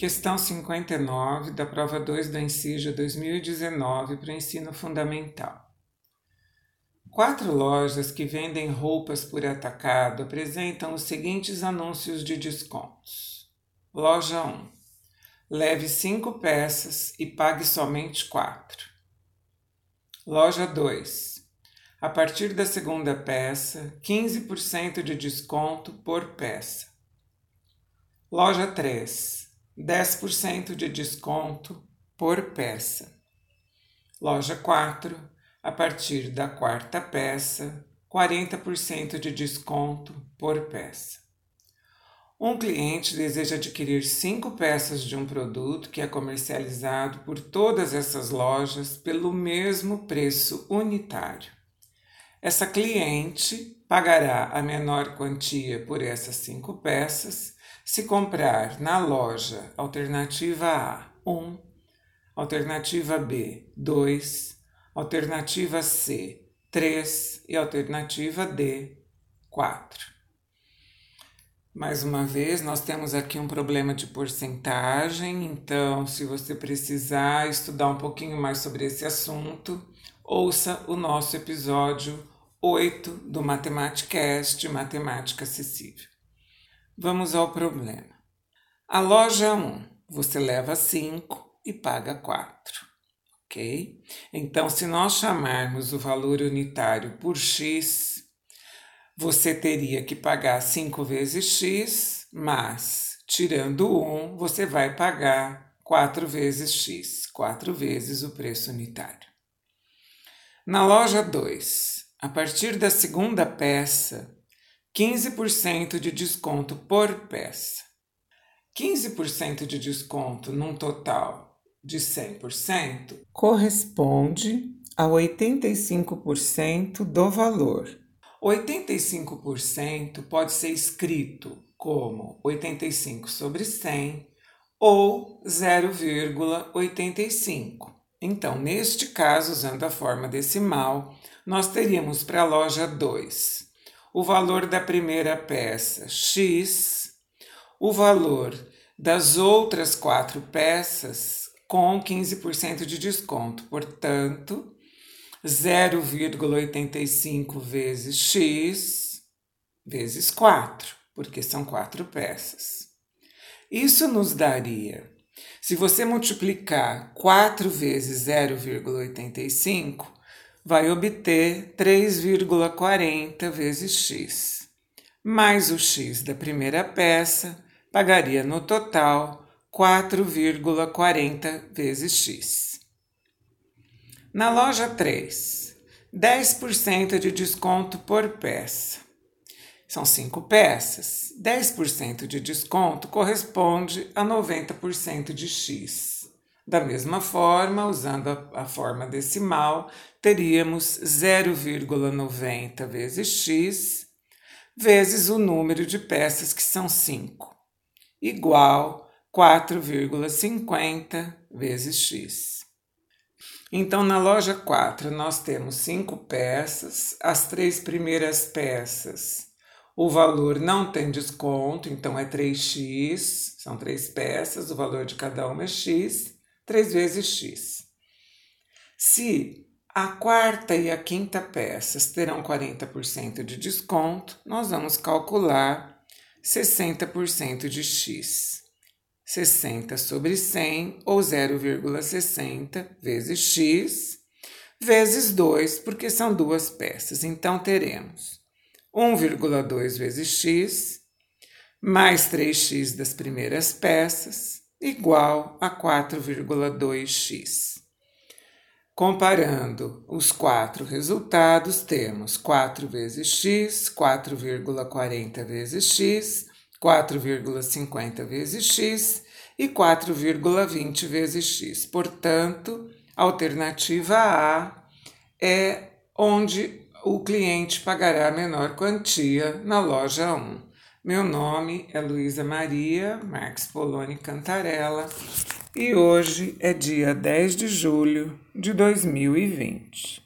Questão 59 da prova 2 da Ensija 2019 para o ensino fundamental. Quatro lojas que vendem roupas por atacado apresentam os seguintes anúncios de descontos. Loja 1. Leve cinco peças e pague somente quatro. Loja 2. A partir da segunda peça, 15% de desconto por peça. Loja 3 10% de desconto por peça. Loja 4, a partir da quarta peça, 40% de desconto por peça. Um cliente deseja adquirir cinco peças de um produto que é comercializado por todas essas lojas pelo mesmo preço unitário. Essa cliente pagará a menor quantia por essas cinco peças se comprar na loja alternativa A 1, alternativa B 2, alternativa C 3 e alternativa D 4. Mais uma vez, nós temos aqui um problema de porcentagem, então, se você precisar estudar um pouquinho mais sobre esse assunto, ouça o nosso episódio 8 do Matematicast Matemática Acessível. Vamos ao problema. A loja 1, você leva 5 e paga 4, ok? Então, se nós chamarmos o valor unitário por x, você teria que pagar 5 vezes x, mas tirando 1, você vai pagar 4 vezes x, 4 vezes o preço unitário. Na loja 2, a partir da segunda peça, 15% de desconto por peça. 15% de desconto num total de 100% corresponde a 85% do valor. 85% pode ser escrito como 85 sobre 100 ou 0,85. Então, neste caso, usando a forma decimal, nós teríamos para a loja 2 o valor da primeira peça X, o valor das outras quatro peças com 15% de desconto. Portanto, 0,85 vezes X vezes 4, porque são quatro peças. Isso nos daria, se você multiplicar 4 vezes 0,85, vai obter 3,40 vezes x. Mais o x da primeira peça pagaria no total 4,40 vezes x. Na loja 3, 10% de desconto por peça. São cinco peças. 10% de desconto corresponde a 90% de x. Da mesma forma, usando a, a forma decimal, teríamos 0,90 vezes x vezes o número de peças que são 5, igual 4,50 vezes x. Então, na loja 4, nós temos cinco peças, as três primeiras peças, o valor não tem desconto, então é 3x, são três peças, o valor de cada uma é x. 3 vezes x. Se a quarta e a quinta peças terão 40% de desconto, nós vamos calcular 60% de x. 60 sobre 100, ou 0,60 vezes x, vezes 2, porque são duas peças. Então, teremos 1,2 vezes x, mais 3x das primeiras peças, igual a 4,2x. Comparando os quatro resultados, temos 4 vezes x, 4,40 vezes x, 4,50 vezes x e 4,20 vezes x. Portanto, a alternativa A é onde o cliente pagará a menor quantia na loja 1. Meu nome é Luísa Maria Marques Poloni Cantarella e hoje é dia 10 de julho de 2020.